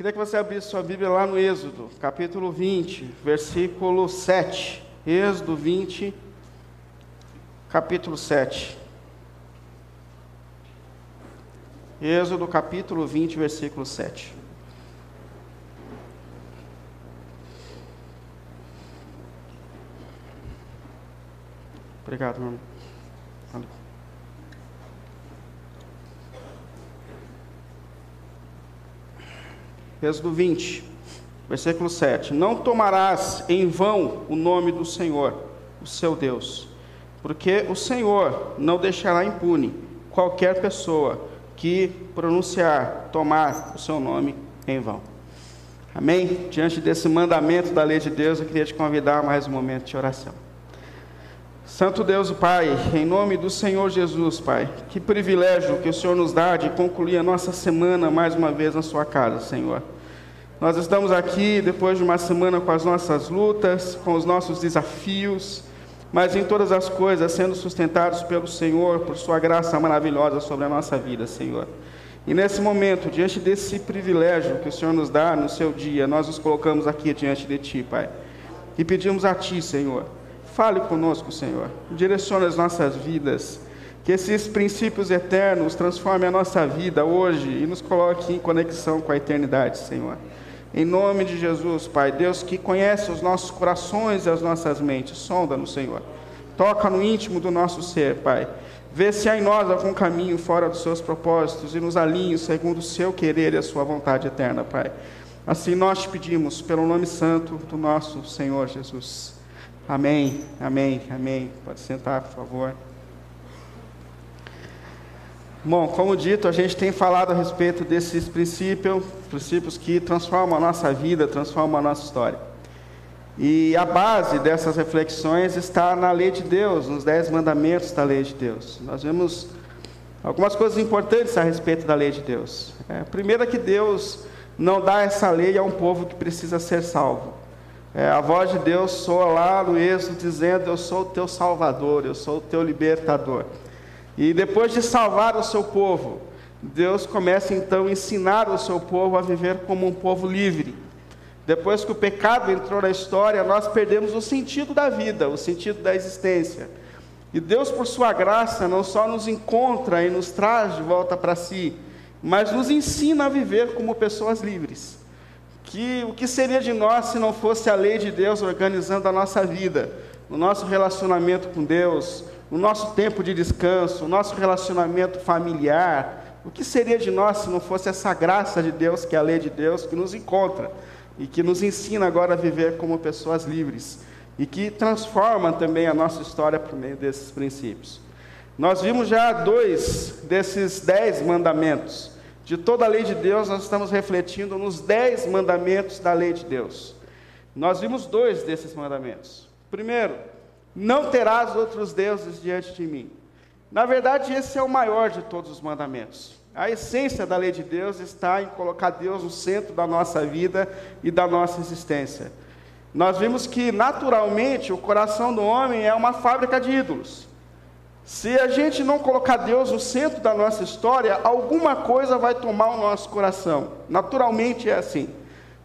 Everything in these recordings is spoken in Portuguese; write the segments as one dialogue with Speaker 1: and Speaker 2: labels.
Speaker 1: Queria que você abrisse sua Bíblia lá no Êxodo, capítulo 20, versículo 7. Êxodo 20, capítulo 7. Êxodo capítulo 20, versículo 7. Obrigado, meu irmão. Êxodo 20, versículo 7. Não tomarás em vão o nome do Senhor, o seu Deus, porque o Senhor não deixará impune qualquer pessoa que pronunciar, tomar o seu nome em vão. Amém? Diante desse mandamento da lei de Deus, eu queria te convidar a mais um momento de oração. Santo Deus, Pai, em nome do Senhor Jesus, Pai, que privilégio que o Senhor nos dá de concluir a nossa semana mais uma vez na Sua casa, Senhor. Nós estamos aqui depois de uma semana com as nossas lutas, com os nossos desafios, mas em todas as coisas sendo sustentados pelo Senhor, por Sua graça maravilhosa sobre a nossa vida, Senhor. E nesse momento, diante desse privilégio que o Senhor nos dá no seu dia, nós nos colocamos aqui diante de Ti, Pai. E pedimos a Ti, Senhor, fale conosco, Senhor. Direcione as nossas vidas. Que esses princípios eternos transformem a nossa vida hoje e nos coloque em conexão com a eternidade, Senhor. Em nome de Jesus, Pai, Deus que conhece os nossos corações e as nossas mentes, sonda-nos, Senhor. Toca no íntimo do nosso ser, Pai. Vê se há em nós algum caminho fora dos seus propósitos e nos alinhe segundo o seu querer e a sua vontade eterna, Pai. Assim nós te pedimos, pelo nome santo do nosso Senhor Jesus. Amém, amém, amém. Pode sentar, por favor. Bom, como dito, a gente tem falado a respeito desses princípios, princípios que transformam a nossa vida, transformam a nossa história. E a base dessas reflexões está na lei de Deus, nos dez mandamentos da lei de Deus. Nós vemos algumas coisas importantes a respeito da lei de Deus. É, a primeira é que Deus não dá essa lei a um povo que precisa ser salvo. É, a voz de Deus soa lá no Êxodo dizendo: Eu sou o teu Salvador, eu sou o teu libertador. E depois de salvar o seu povo, Deus começa então a ensinar o seu povo a viver como um povo livre. Depois que o pecado entrou na história, nós perdemos o sentido da vida, o sentido da existência. E Deus, por sua graça, não só nos encontra e nos traz de volta para si, mas nos ensina a viver como pessoas livres. Que o que seria de nós se não fosse a lei de Deus organizando a nossa vida, o nosso relacionamento com Deus, o nosso tempo de descanso, o nosso relacionamento familiar. O que seria de nós se não fosse essa graça de Deus, que é a lei de Deus, que nos encontra e que nos ensina agora a viver como pessoas livres e que transforma também a nossa história por meio desses princípios. Nós vimos já dois desses dez mandamentos. De toda a lei de Deus, nós estamos refletindo nos dez mandamentos da lei de Deus. Nós vimos dois desses mandamentos. Primeiro, não terás outros deuses diante de mim. Na verdade, esse é o maior de todos os mandamentos. A essência da lei de Deus está em colocar Deus no centro da nossa vida e da nossa existência. Nós vimos que, naturalmente, o coração do homem é uma fábrica de ídolos. Se a gente não colocar Deus no centro da nossa história, alguma coisa vai tomar o nosso coração. Naturalmente é assim.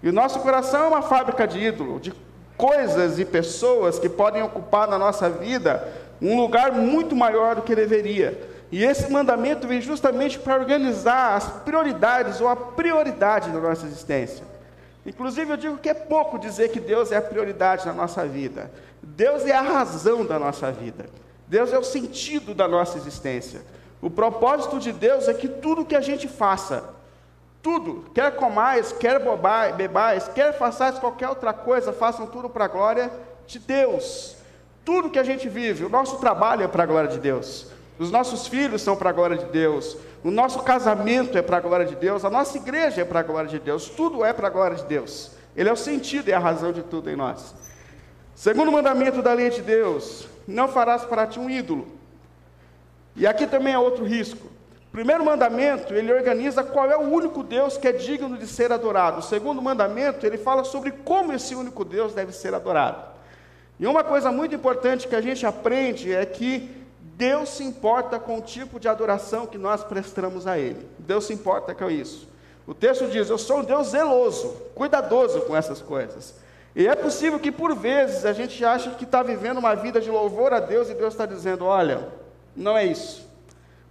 Speaker 1: E o nosso coração é uma fábrica de ídolo, de coisas e pessoas que podem ocupar na nossa vida um lugar muito maior do que deveria. E esse mandamento vem justamente para organizar as prioridades ou a prioridade da nossa existência. Inclusive, eu digo que é pouco dizer que Deus é a prioridade na nossa vida. Deus é a razão da nossa vida. Deus é o sentido da nossa existência. O propósito de Deus é que tudo que a gente faça, tudo, quer comais, quer bebais, quer façais qualquer outra coisa, façam tudo para a glória de Deus. Tudo que a gente vive, o nosso trabalho é para a glória de Deus. Os nossos filhos são para a glória de Deus. O nosso casamento é para a glória de Deus. A nossa igreja é para a glória de Deus. Tudo é para a glória de Deus. Ele é o sentido e a razão de tudo em nós. Segundo mandamento da lei de Deus: não farás para ti um ídolo. E aqui também é outro risco. Primeiro mandamento, ele organiza qual é o único Deus que é digno de ser adorado. O segundo mandamento, ele fala sobre como esse único Deus deve ser adorado. E uma coisa muito importante que a gente aprende é que Deus se importa com o tipo de adoração que nós prestamos a Ele. Deus se importa com isso. O texto diz: Eu sou um Deus zeloso, cuidadoso com essas coisas. E é possível que por vezes a gente ache que está vivendo uma vida de louvor a Deus e Deus está dizendo: Olha, não é isso.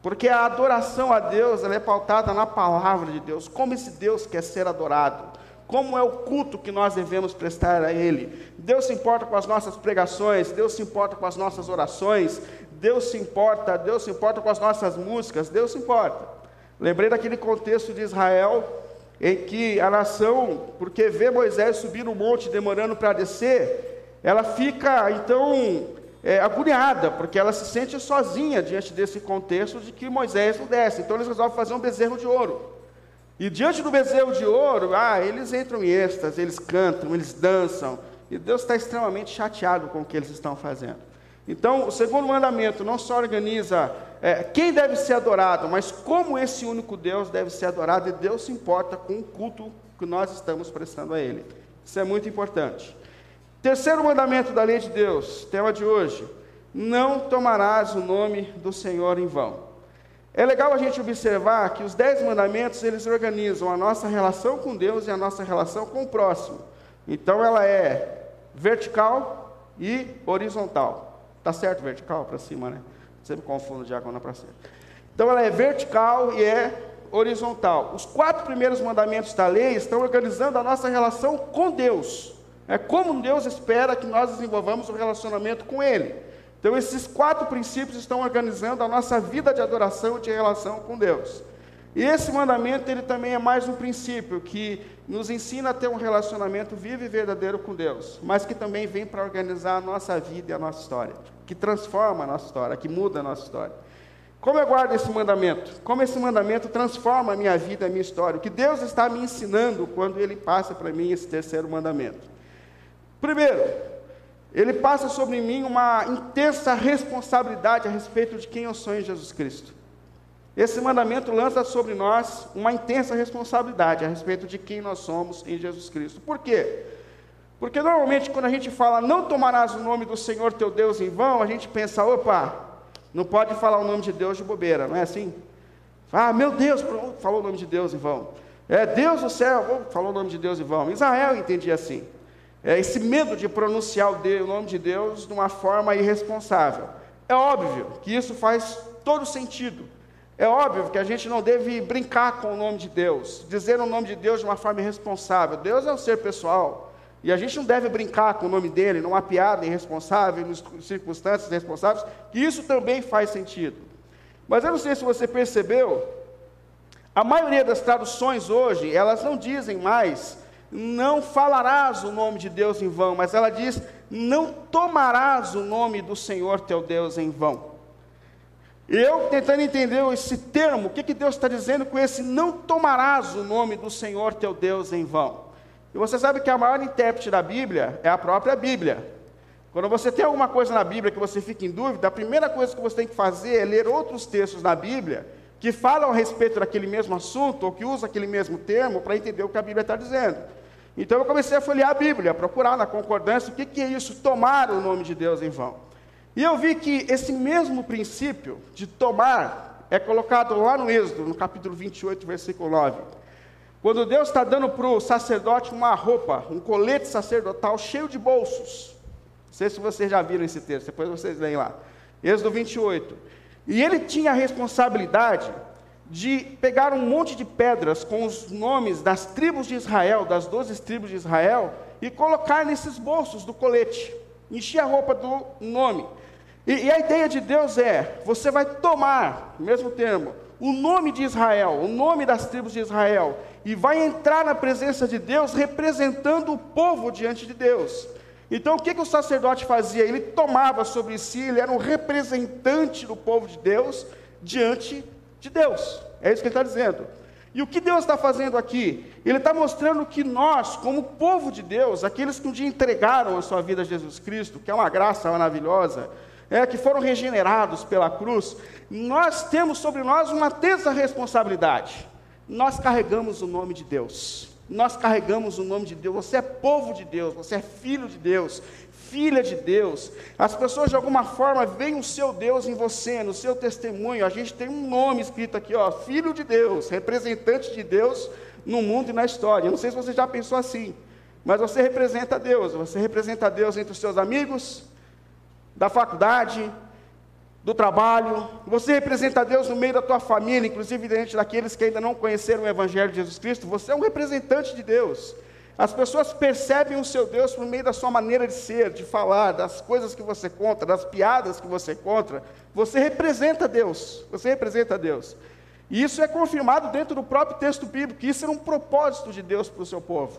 Speaker 1: Porque a adoração a Deus é pautada na palavra de Deus, como esse Deus quer ser adorado como é o culto que nós devemos prestar a Ele. Deus se importa com as nossas pregações, Deus se importa com as nossas orações, Deus se importa, Deus se importa com as nossas músicas, Deus se importa. Lembrei daquele contexto de Israel, em que a nação, porque vê Moisés subir no monte demorando para descer, ela fica então é, agoniada, porque ela se sente sozinha diante desse contexto de que Moisés não desce. Então eles resolvem fazer um bezerro de ouro. E diante do bezerro de ouro, ah, eles entram em êxtase, eles cantam, eles dançam. E Deus está extremamente chateado com o que eles estão fazendo. Então, o segundo mandamento não só organiza é, quem deve ser adorado, mas como esse único Deus deve ser adorado, e Deus se importa com o culto que nós estamos prestando a Ele. Isso é muito importante. Terceiro mandamento da lei de Deus, tema de hoje: não tomarás o nome do Senhor em vão. É legal a gente observar que os dez mandamentos eles organizam a nossa relação com Deus e a nossa relação com o próximo. Então ela é vertical e horizontal. Tá certo vertical para cima, né? Sempre confundo diagonal para cima. Então ela é vertical e é horizontal. Os quatro primeiros mandamentos da lei estão organizando a nossa relação com Deus. É como Deus espera que nós desenvolvamos um relacionamento com Ele. Então, esses quatro princípios estão organizando a nossa vida de adoração e de relação com Deus. E esse mandamento, ele também é mais um princípio que nos ensina a ter um relacionamento vivo e verdadeiro com Deus, mas que também vem para organizar a nossa vida e a nossa história, que transforma a nossa história, que muda a nossa história. Como eu guardo esse mandamento? Como esse mandamento transforma a minha vida, a minha história? O que Deus está me ensinando quando Ele passa para mim esse terceiro mandamento? Primeiro, ele passa sobre mim uma intensa responsabilidade a respeito de quem eu sou em Jesus Cristo. Esse mandamento lança sobre nós uma intensa responsabilidade a respeito de quem nós somos em Jesus Cristo. Por quê? Porque normalmente quando a gente fala não tomarás o nome do Senhor teu Deus em vão, a gente pensa, opa, não pode falar o nome de Deus de bobeira, não é assim? Ah, meu Deus, falou o nome de Deus em vão. É Deus do céu, falou o nome de Deus em vão. Israel entendia assim é, esse medo de pronunciar o, nome de Deus de uma forma irresponsável. É óbvio que isso faz todo sentido. É óbvio que a gente não deve brincar com o nome de Deus, dizer o nome de Deus de uma forma irresponsável. Deus é um ser pessoal. E a gente não deve brincar com o nome dele, numa piada irresponsável, em circunstâncias irresponsáveis, que isso também faz sentido. Mas eu não sei se você percebeu, a maioria das traduções hoje, elas não dizem mais não falarás o nome de Deus em vão, mas ela diz: não tomarás o nome do Senhor teu Deus em vão. Eu tentando entender esse termo, o que, que Deus está dizendo com esse não tomarás o nome do Senhor teu Deus em vão? E você sabe que a maior intérprete da Bíblia é a própria Bíblia. Quando você tem alguma coisa na Bíblia que você fica em dúvida, a primeira coisa que você tem que fazer é ler outros textos na Bíblia que falam a respeito daquele mesmo assunto ou que usam aquele mesmo termo para entender o que a Bíblia está dizendo. Então eu comecei a folhear a Bíblia, a procurar na concordância o que, que é isso, tomar o nome de Deus em vão. E eu vi que esse mesmo princípio de tomar é colocado lá no Êxodo, no capítulo 28, versículo 9. Quando Deus está dando para o sacerdote uma roupa, um colete sacerdotal cheio de bolsos. Não sei se vocês já viram esse texto, depois vocês leem lá. Êxodo 28. E ele tinha a responsabilidade de pegar um monte de pedras com os nomes das tribos de Israel, das doze tribos de Israel, e colocar nesses bolsos do colete, encher a roupa do nome. E, e a ideia de Deus é: você vai tomar, mesmo termo, o nome de Israel, o nome das tribos de Israel, e vai entrar na presença de Deus representando o povo diante de Deus. Então, o que, que o sacerdote fazia? Ele tomava sobre si, ele era um representante do povo de Deus diante de Deus. É isso que ele está dizendo. E o que Deus está fazendo aqui? Ele está mostrando que nós, como povo de Deus, aqueles que um dia entregaram a sua vida a Jesus Cristo, que é uma graça maravilhosa, é, que foram regenerados pela cruz, nós temos sobre nós uma tensa responsabilidade. Nós carregamos o nome de Deus. Nós carregamos o nome de Deus. Você é povo de Deus, você é filho de Deus filha de Deus. As pessoas de alguma forma veem o seu Deus em você, no seu testemunho. A gente tem um nome escrito aqui, ó, filho de Deus, representante de Deus no mundo e na história. Eu não sei se você já pensou assim, mas você representa Deus. Você representa Deus entre os seus amigos, da faculdade, do trabalho. Você representa Deus no meio da tua família, inclusive diante daqueles que ainda não conheceram o Evangelho de Jesus Cristo. Você é um representante de Deus. As pessoas percebem o seu Deus por meio da sua maneira de ser, de falar, das coisas que você conta, das piadas que você conta. Você representa Deus. Você representa Deus. E isso é confirmado dentro do próprio texto bíblico, que isso era um propósito de Deus para o seu povo.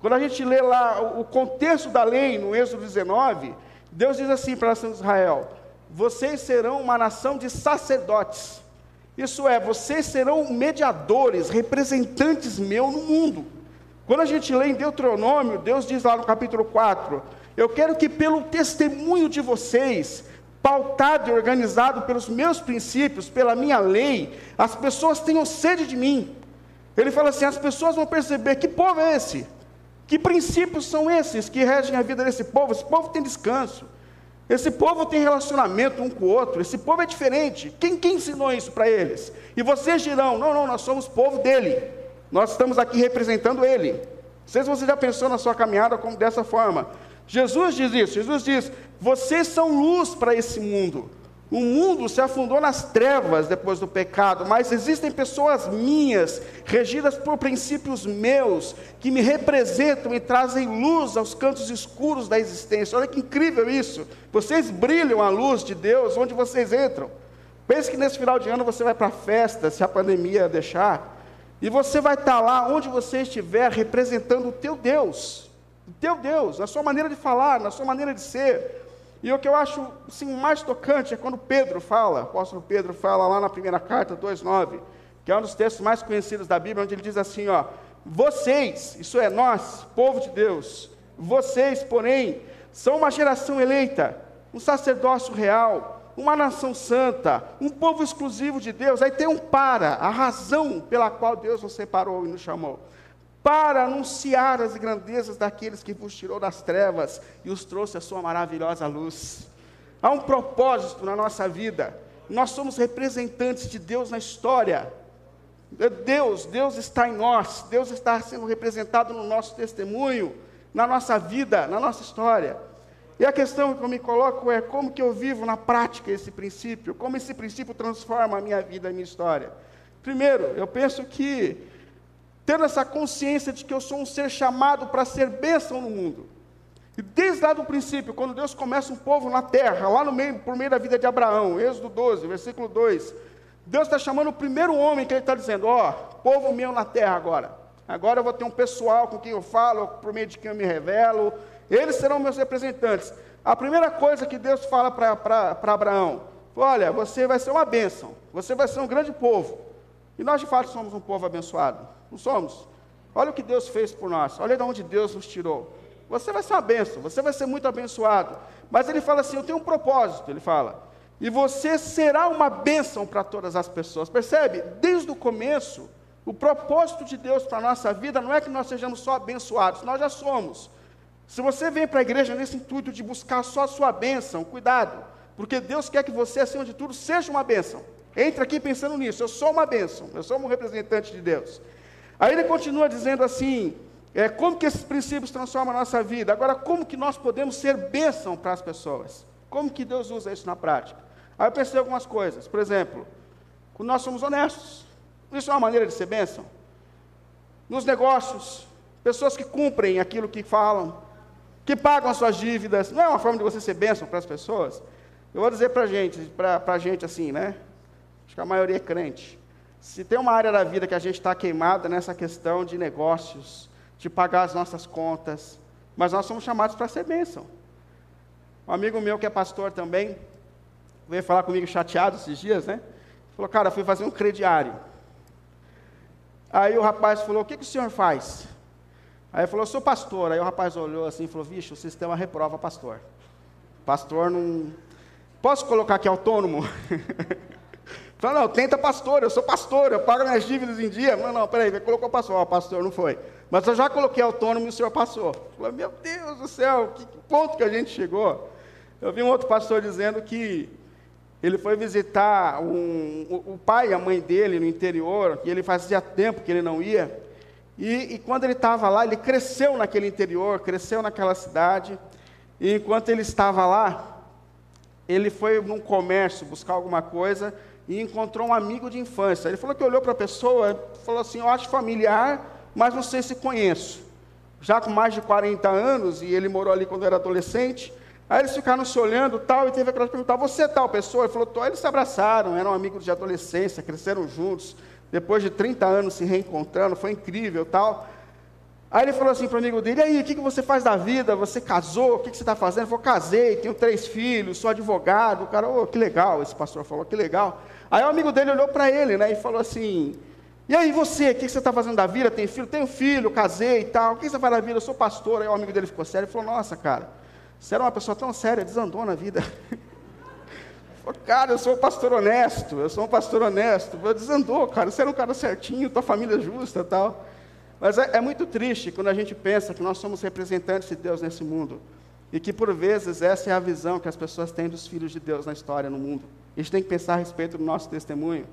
Speaker 1: Quando a gente lê lá o contexto da lei no Êxodo 19, Deus diz assim para a nação de Israel: Vocês serão uma nação de sacerdotes. Isso é, vocês serão mediadores, representantes meu no mundo. Quando a gente lê em Deuteronômio, Deus diz lá no capítulo 4: Eu quero que pelo testemunho de vocês, pautado e organizado pelos meus princípios, pela minha lei, as pessoas tenham sede de mim. Ele fala assim: as pessoas vão perceber que povo é esse, que princípios são esses que regem a vida desse povo. Esse povo tem descanso, esse povo tem relacionamento um com o outro, esse povo é diferente. Quem, quem ensinou isso para eles? E vocês dirão: não, não, nós somos povo dele, nós estamos aqui representando ele. Não sei se você já pensou na sua caminhada como dessa forma. Jesus diz isso, Jesus diz: vocês são luz para esse mundo. O mundo se afundou nas trevas depois do pecado, mas existem pessoas minhas, regidas por princípios meus, que me representam e trazem luz aos cantos escuros da existência. Olha que incrível isso! Vocês brilham a luz de Deus onde vocês entram. Pense que nesse final de ano você vai para a festa, se a pandemia deixar, e você vai estar lá onde você estiver, representando o teu Deus, o teu Deus, na sua maneira de falar, na sua maneira de ser. E o que eu acho assim, mais tocante é quando Pedro fala, o apóstolo Pedro fala lá na primeira carta, 2,9, que é um dos textos mais conhecidos da Bíblia, onde ele diz assim: ó, vocês, isso é nós, povo de Deus, vocês, porém, são uma geração eleita, um sacerdócio real, uma nação santa, um povo exclusivo de Deus. Aí tem um para, a razão pela qual Deus nos separou e nos chamou para anunciar as grandezas daqueles que vos tirou das trevas e os trouxe a sua maravilhosa luz. Há um propósito na nossa vida. Nós somos representantes de Deus na história. Deus, Deus está em nós, Deus está sendo representado no nosso testemunho, na nossa vida, na nossa história. E a questão que eu me coloco é como que eu vivo na prática esse princípio, como esse princípio transforma a minha vida, a minha história. Primeiro, eu penso que tendo essa consciência de que eu sou um ser chamado para ser bênção no mundo. E desde lá do princípio, quando Deus começa um povo na terra, lá no meio, por meio da vida de Abraão, Êxodo 12, versículo 2, Deus está chamando o primeiro homem que ele está dizendo: Ó, oh, povo meu na terra agora. Agora eu vou ter um pessoal com quem eu falo, por meio de quem eu me revelo. Eles serão meus representantes. A primeira coisa que Deus fala para Abraão: Olha, você vai ser uma bênção, você vai ser um grande povo. E nós de fato somos um povo abençoado. Não somos? Olha o que Deus fez por nós. Olha de onde Deus nos tirou. Você vai ser uma bênção, você vai ser muito abençoado. Mas ele fala assim: Eu tenho um propósito. Ele fala. E você será uma bênção para todas as pessoas. Percebe? Desde o começo, o propósito de Deus para a nossa vida não é que nós sejamos só abençoados, nós já somos. Se você vem para a igreja nesse intuito de buscar só a sua bênção, cuidado, porque Deus quer que você, acima de tudo, seja uma bênção. Entre aqui pensando nisso, eu sou uma bênção, eu sou um representante de Deus. Aí ele continua dizendo assim: é, como que esses princípios transformam a nossa vida? Agora, como que nós podemos ser bênção para as pessoas? Como que Deus usa isso na prática? Aí eu pensei algumas coisas. Por exemplo, quando nós somos honestos, isso é uma maneira de ser bênção. Nos negócios, pessoas que cumprem aquilo que falam, que pagam as suas dívidas, não é uma forma de você ser bênção para as pessoas? Eu vou dizer para a gente, para a gente assim, né? Acho que a maioria é crente. Se tem uma área da vida que a gente está queimada nessa questão de negócios, de pagar as nossas contas, mas nós somos chamados para ser bênção. Um amigo meu que é pastor também, veio falar comigo chateado esses dias, né? Falou, cara, fui fazer um crediário. Aí o rapaz falou, o que, que o senhor faz? Aí ele falou, sou pastor. Aí o rapaz olhou assim e falou, vixe, o sistema reprova pastor. Pastor não. Posso colocar aqui autônomo? Fala, não, tenta pastor, eu sou pastor, eu pago minhas dívidas em dia. Não, não, peraí, colocou pastor, ó, pastor, não foi. Mas eu já coloquei autônomo e o senhor passou. Falei, meu Deus do céu, que ponto que a gente chegou? Eu vi um outro pastor dizendo que ele foi visitar um, o, o pai e a mãe dele no interior, que ele fazia tempo que ele não ia, E, e quando ele estava lá, ele cresceu naquele interior, cresceu naquela cidade. E enquanto ele estava lá, ele foi num comércio buscar alguma coisa e encontrou um amigo de infância. Ele falou que olhou para a pessoa e falou assim: Eu acho familiar, mas não sei se conheço. Já com mais de 40 anos, e ele morou ali quando era adolescente. Aí eles ficaram se olhando tal, e teve aquela pergunta: Você é tal pessoa? Ele falou: Tô. Eles se abraçaram, eram amigos de adolescência, cresceram juntos. Depois de 30 anos se reencontrando, foi incrível tal. Aí ele falou assim para o amigo dele: E aí, o que, que você faz da vida? Você casou? O que, que você está fazendo? Ele falou: Casei, tenho três filhos, sou advogado. O cara, oh, que legal, esse pastor falou: Que legal. Aí o amigo dele olhou para ele né, e falou assim: E aí você, o que você está fazendo da vida? Tem filho? Tenho filho, casei e tal. O que você faz da vida? Eu sou pastor. Aí o amigo dele ficou sério e falou: Nossa, cara, você era uma pessoa tão séria, desandou na vida. falou, cara, eu sou um pastor honesto, eu sou um pastor honesto. Desandou, cara, você era um cara certinho, tua família é justa e tal. Mas é, é muito triste quando a gente pensa que nós somos representantes de Deus nesse mundo. E que, por vezes, essa é a visão que as pessoas têm dos filhos de Deus na história, no mundo. A gente tem que pensar a respeito do nosso testemunho.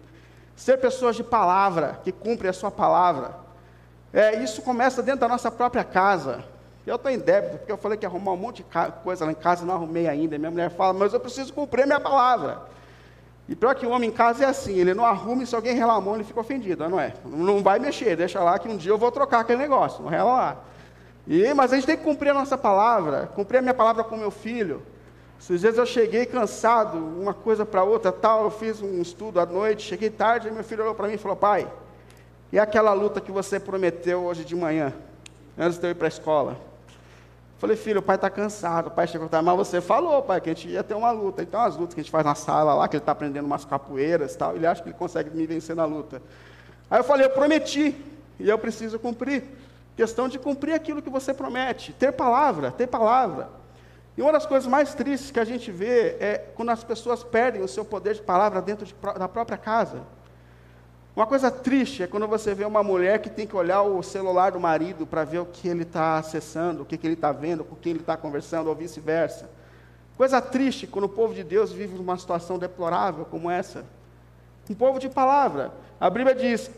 Speaker 1: Ser pessoas de palavra, que cumprem a sua palavra. É, isso começa dentro da nossa própria casa. Eu estou em débito, porque eu falei que ia arrumar um monte de coisa lá em casa e não arrumei ainda. Minha mulher fala, mas eu preciso cumprir minha palavra. E pior que o homem em casa é assim, ele não arruma e se alguém mão, ele fica ofendido, não é? Não vai mexer, deixa lá que um dia eu vou trocar aquele negócio, não rela lá. E, mas a gente tem que cumprir a nossa palavra, cumprir a minha palavra com meu filho. Esses dias eu cheguei cansado, uma coisa para outra, tal, eu fiz um estudo à noite, cheguei tarde, e meu filho olhou para mim e falou, pai, e aquela luta que você prometeu hoje de manhã, antes de eu ir para a escola? Falei, filho, o pai está cansado. O pai chegou e mas você falou, pai, que a gente ia ter uma luta. Então, as lutas que a gente faz na sala lá, que ele está aprendendo umas capoeiras e tal, ele acha que ele consegue me vencer na luta. Aí eu falei, eu prometi, e eu preciso cumprir. Questão de cumprir aquilo que você promete, ter palavra, ter palavra. E uma das coisas mais tristes que a gente vê é quando as pessoas perdem o seu poder de palavra dentro de, da própria casa. Uma coisa triste é quando você vê uma mulher que tem que olhar o celular do marido para ver o que ele está acessando, o que, que ele está vendo, com quem ele está conversando, ou vice-versa. Coisa triste quando o povo de Deus vive uma situação deplorável como essa. Um povo de palavra. A Bíblia diz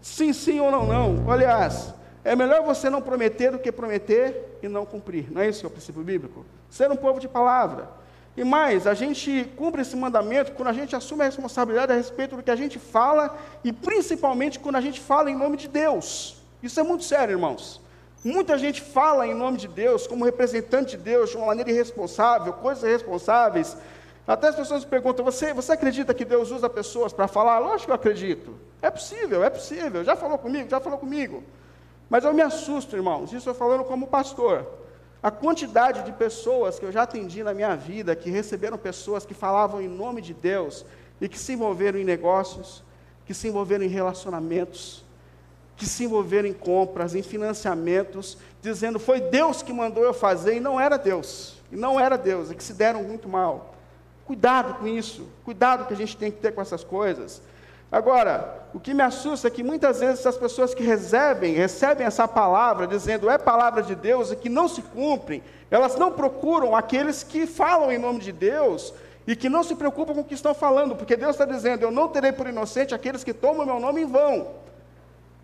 Speaker 1: sim, sim ou não, não. Aliás, é melhor você não prometer do que prometer e não cumprir. Não é isso que é o princípio bíblico? Ser um povo de palavra. E mais, a gente cumpre esse mandamento quando a gente assume a responsabilidade a respeito do que a gente fala e principalmente quando a gente fala em nome de Deus. Isso é muito sério, irmãos. Muita gente fala em nome de Deus, como representante de Deus, de uma maneira irresponsável, coisas irresponsáveis. Até as pessoas perguntam: você, você acredita que Deus usa pessoas para falar? Lógico que eu acredito. É possível, é possível. Já falou comigo? Já falou comigo. Mas eu me assusto, irmãos, isso eu falando como pastor. A quantidade de pessoas que eu já atendi na minha vida, que receberam pessoas que falavam em nome de Deus e que se envolveram em negócios, que se envolveram em relacionamentos, que se envolveram em compras, em financiamentos, dizendo foi Deus que mandou eu fazer e não era Deus. E não era Deus, e que se deram muito mal. Cuidado com isso, cuidado que a gente tem que ter com essas coisas. Agora, o que me assusta é que muitas vezes as pessoas que recebem, recebem essa palavra, dizendo é palavra de Deus e que não se cumprem, elas não procuram aqueles que falam em nome de Deus e que não se preocupam com o que estão falando, porque Deus está dizendo: eu não terei por inocente aqueles que tomam meu nome em vão.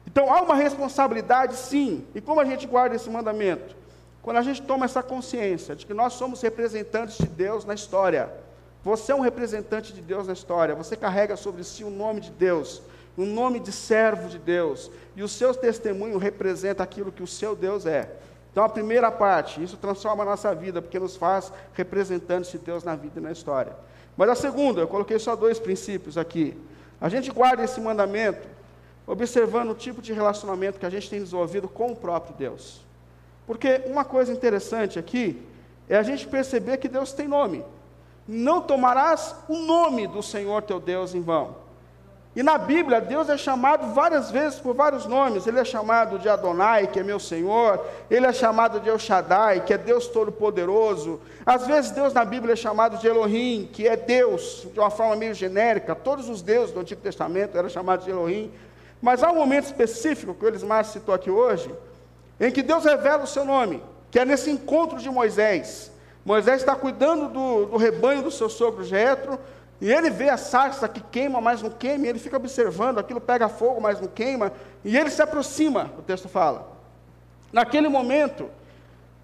Speaker 1: Então há uma responsabilidade, sim. E como a gente guarda esse mandamento? Quando a gente toma essa consciência de que nós somos representantes de Deus na história. Você é um representante de Deus na história, você carrega sobre si o nome de Deus, o nome de servo de Deus, e o seu testemunho representa aquilo que o seu Deus é. Então, a primeira parte, isso transforma a nossa vida, porque nos faz representantes de Deus na vida e na história. Mas a segunda, eu coloquei só dois princípios aqui. A gente guarda esse mandamento observando o tipo de relacionamento que a gente tem desenvolvido com o próprio Deus. Porque uma coisa interessante aqui é a gente perceber que Deus tem nome não tomarás o nome do Senhor teu Deus em vão. E na Bíblia, Deus é chamado várias vezes por vários nomes. Ele é chamado de Adonai, que é meu Senhor. Ele é chamado de El Shaddai, que é Deus Todo-Poderoso. Às vezes, Deus na Bíblia é chamado de Elohim, que é Deus, de uma forma meio genérica. Todos os deuses do Antigo Testamento eram chamados de Elohim. Mas há um momento específico, que o Elismar citou aqui hoje, em que Deus revela o seu nome, que é nesse encontro de Moisés. Moisés está cuidando do, do rebanho do seu sogro Jetro, E ele vê a sarça que queima, mas não queima, e ele fica observando, aquilo pega fogo, mas não queima, e ele se aproxima, o texto fala. Naquele momento,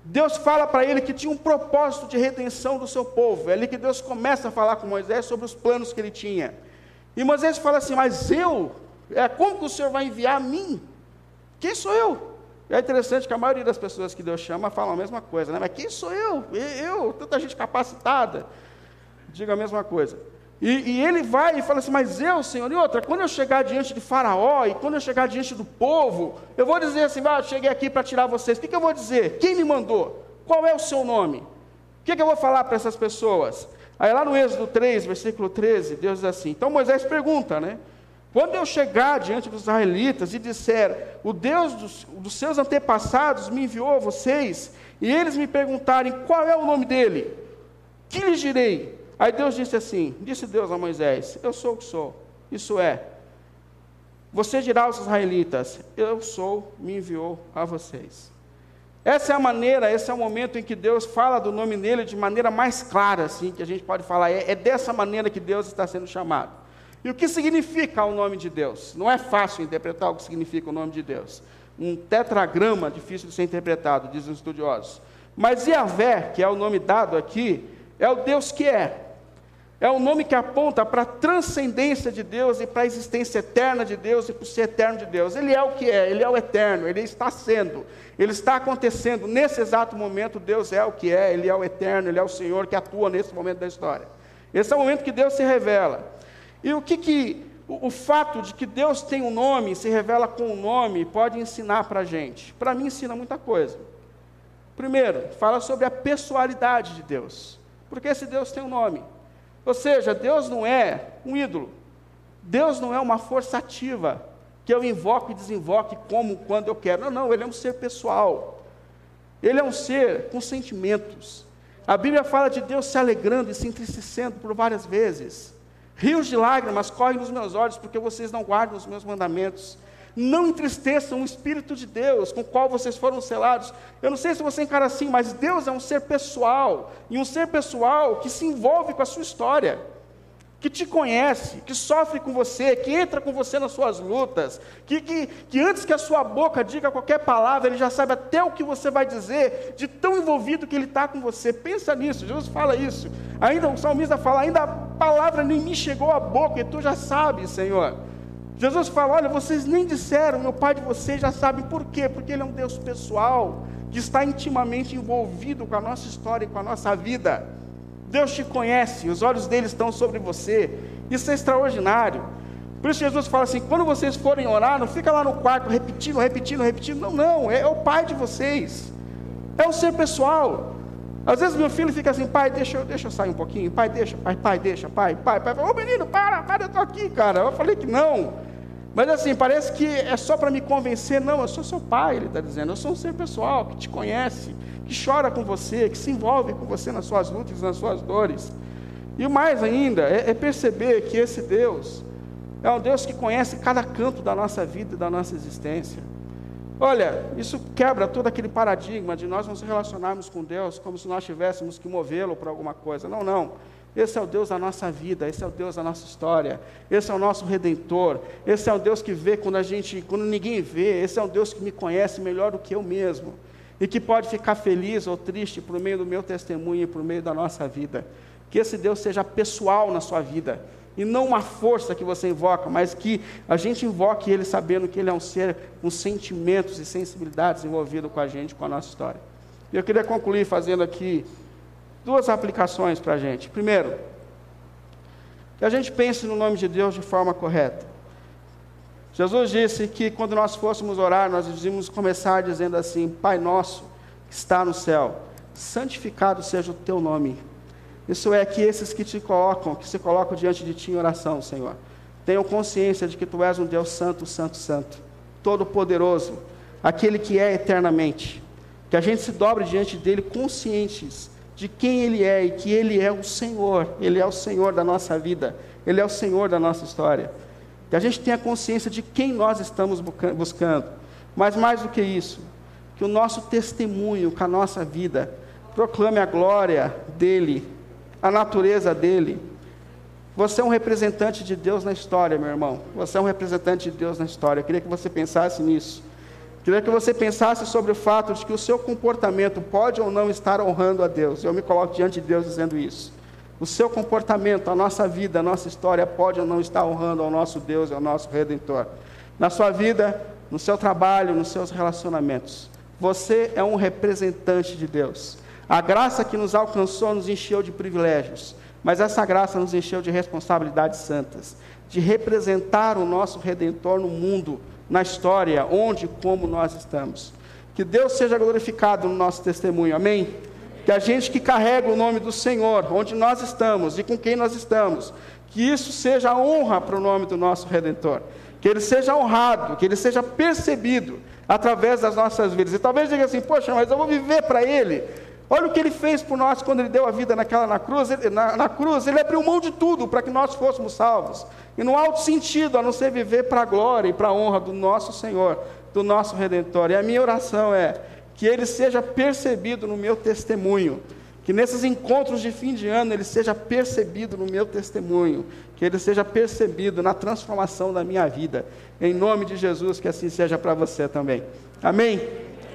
Speaker 1: Deus fala para ele que tinha um propósito de redenção do seu povo. É ali que Deus começa a falar com Moisés sobre os planos que ele tinha. E Moisés fala assim: Mas eu, é como que o Senhor vai enviar a mim? Quem sou eu? É interessante que a maioria das pessoas que Deus chama falam a mesma coisa, né? Mas quem sou eu? Eu, tanta gente capacitada. Diga a mesma coisa. E, e, ele vai e fala assim: Mas eu, Senhor, e outra, quando eu chegar diante de Faraó e quando eu chegar diante do povo, eu vou dizer assim: ah, cheguei aqui para tirar vocês. O que, que, eu vou dizer? Quem me mandou? Qual é o seu nome? O que, que eu vou falar para essas pessoas? Aí lá no Êxodo 3, versículo 13, Deus diz assim: Então Moisés pergunta, né? Quando eu chegar diante dos israelitas e disser, o Deus dos, dos seus antepassados me enviou a vocês, e eles me perguntarem qual é o nome dele, que lhes direi? Aí Deus disse assim: Disse Deus a Moisés: Eu sou o que sou. Isso é, você dirá aos israelitas: Eu sou, me enviou a vocês. Essa é a maneira, esse é o momento em que Deus fala do nome dele de maneira mais clara, assim, que a gente pode falar. É, é dessa maneira que Deus está sendo chamado. E o que significa o nome de Deus? Não é fácil interpretar o que significa o nome de Deus. Um tetragrama difícil de ser interpretado, dizem os estudiosos. Mas Yahvé, que é o nome dado aqui, é o Deus que é. É o nome que aponta para a transcendência de Deus e para a existência eterna de Deus e para o ser eterno de Deus. Ele é o que é, ele é o eterno, ele está sendo, ele está acontecendo. Nesse exato momento, Deus é o que é, ele é o eterno, ele é o Senhor que atua nesse momento da história. Esse é o momento que Deus se revela. E o que que o, o fato de que Deus tem um nome, se revela com um nome, pode ensinar para a gente? Para mim, ensina muita coisa. Primeiro, fala sobre a pessoalidade de Deus. Porque esse Deus tem um nome. Ou seja, Deus não é um ídolo. Deus não é uma força ativa que eu invoco e desinvoque como quando eu quero. Não, não, ele é um ser pessoal. Ele é um ser com sentimentos. A Bíblia fala de Deus se alegrando e se entristecendo por várias vezes. Rios de lágrimas correm nos meus olhos porque vocês não guardam os meus mandamentos. Não entristeçam o Espírito de Deus com o qual vocês foram selados. Eu não sei se você encara assim, mas Deus é um ser pessoal, e um ser pessoal que se envolve com a sua história, que te conhece, que sofre com você, que entra com você nas suas lutas, que, que, que antes que a sua boca diga qualquer palavra, ele já sabe até o que você vai dizer, de tão envolvido que ele está com você. Pensa nisso, Jesus fala isso. Ainda o salmista fala: ainda a palavra nem me chegou à boca, e tu já sabes, Senhor. Jesus fala: Olha, vocês nem disseram, meu Pai de vocês já sabe por quê? Porque Ele é um Deus pessoal, que está intimamente envolvido com a nossa história e com a nossa vida. Deus te conhece, os olhos dele estão sobre você. Isso é extraordinário. Por isso Jesus fala assim: quando vocês forem orar, não fica lá no quarto repetindo, repetindo, repetindo. Não, não, é, é o Pai de vocês. É o ser pessoal. Às vezes meu filho fica assim, pai, deixa eu, deixa eu sair um pouquinho, pai, deixa, pai, pai, deixa, pai, pai, pai. Ô menino, para, para, eu estou aqui, cara. Eu falei que não. Mas assim, parece que é só para me convencer. Não, eu sou seu pai, ele está dizendo. Eu sou um ser pessoal que te conhece, que chora com você, que se envolve com você nas suas lutas, nas suas dores. E o mais ainda é, é perceber que esse Deus é um Deus que conhece cada canto da nossa vida e da nossa existência. Olha, isso quebra todo aquele paradigma de nós nos relacionarmos com Deus como se nós tivéssemos que movê-lo para alguma coisa. Não, não. Esse é o Deus da nossa vida, esse é o Deus da nossa história, esse é o nosso redentor, esse é o Deus que vê quando a gente, quando ninguém vê, esse é o Deus que me conhece melhor do que eu mesmo e que pode ficar feliz ou triste por meio do meu testemunho e por meio da nossa vida. Que esse Deus seja pessoal na sua vida e não uma força que você invoca, mas que a gente invoque Ele sabendo que Ele é um ser com sentimentos e sensibilidades envolvido com a gente, com a nossa história. E eu queria concluir fazendo aqui duas aplicações para a gente. Primeiro, que a gente pense no nome de Deus de forma correta. Jesus disse que quando nós fôssemos orar, nós devíamos começar dizendo assim: Pai nosso que está no céu, santificado seja o teu nome isso é que esses que te colocam, que se colocam diante de ti em oração, Senhor, tenham consciência de que tu és um Deus santo, santo, santo, todo-poderoso, aquele que é eternamente. Que a gente se dobre diante dele conscientes de quem ele é e que ele é o Senhor, ele é o Senhor da nossa vida, ele é o Senhor da nossa história. Que a gente tenha consciência de quem nós estamos buscando, mas mais do que isso, que o nosso testemunho com a nossa vida proclame a glória dele a natureza dele. Você é um representante de Deus na história, meu irmão. Você é um representante de Deus na história. Eu queria que você pensasse nisso. Eu queria que você pensasse sobre o fato de que o seu comportamento pode ou não estar honrando a Deus. Eu me coloco diante de Deus dizendo isso. O seu comportamento, a nossa vida, a nossa história pode ou não estar honrando ao nosso Deus e ao nosso Redentor. Na sua vida, no seu trabalho, nos seus relacionamentos. Você é um representante de Deus. A graça que nos alcançou nos encheu de privilégios. Mas essa graça nos encheu de responsabilidades santas, de representar o nosso redentor no mundo, na história, onde e como nós estamos. Que Deus seja glorificado no nosso testemunho, amém? Que a gente que carrega o nome do Senhor, onde nós estamos e com quem nós estamos, que isso seja honra para o nome do nosso redentor. Que ele seja honrado, que ele seja percebido através das nossas vidas. E talvez diga assim: Poxa, mas eu vou viver para ele. Olha o que ele fez por nós quando ele deu a vida naquela na cruz. Ele, na, na cruz, ele abriu mão de tudo para que nós fôssemos salvos. E não há outro sentido a não ser viver para a glória e para a honra do nosso Senhor, do nosso Redentor. E a minha oração é que ele seja percebido no meu testemunho. Que nesses encontros de fim de ano ele seja percebido no meu testemunho, que ele seja percebido na transformação da minha vida. Em nome de Jesus, que assim seja para você também. Amém?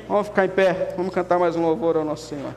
Speaker 1: Vamos ficar em pé, vamos cantar mais um louvor ao nosso Senhor.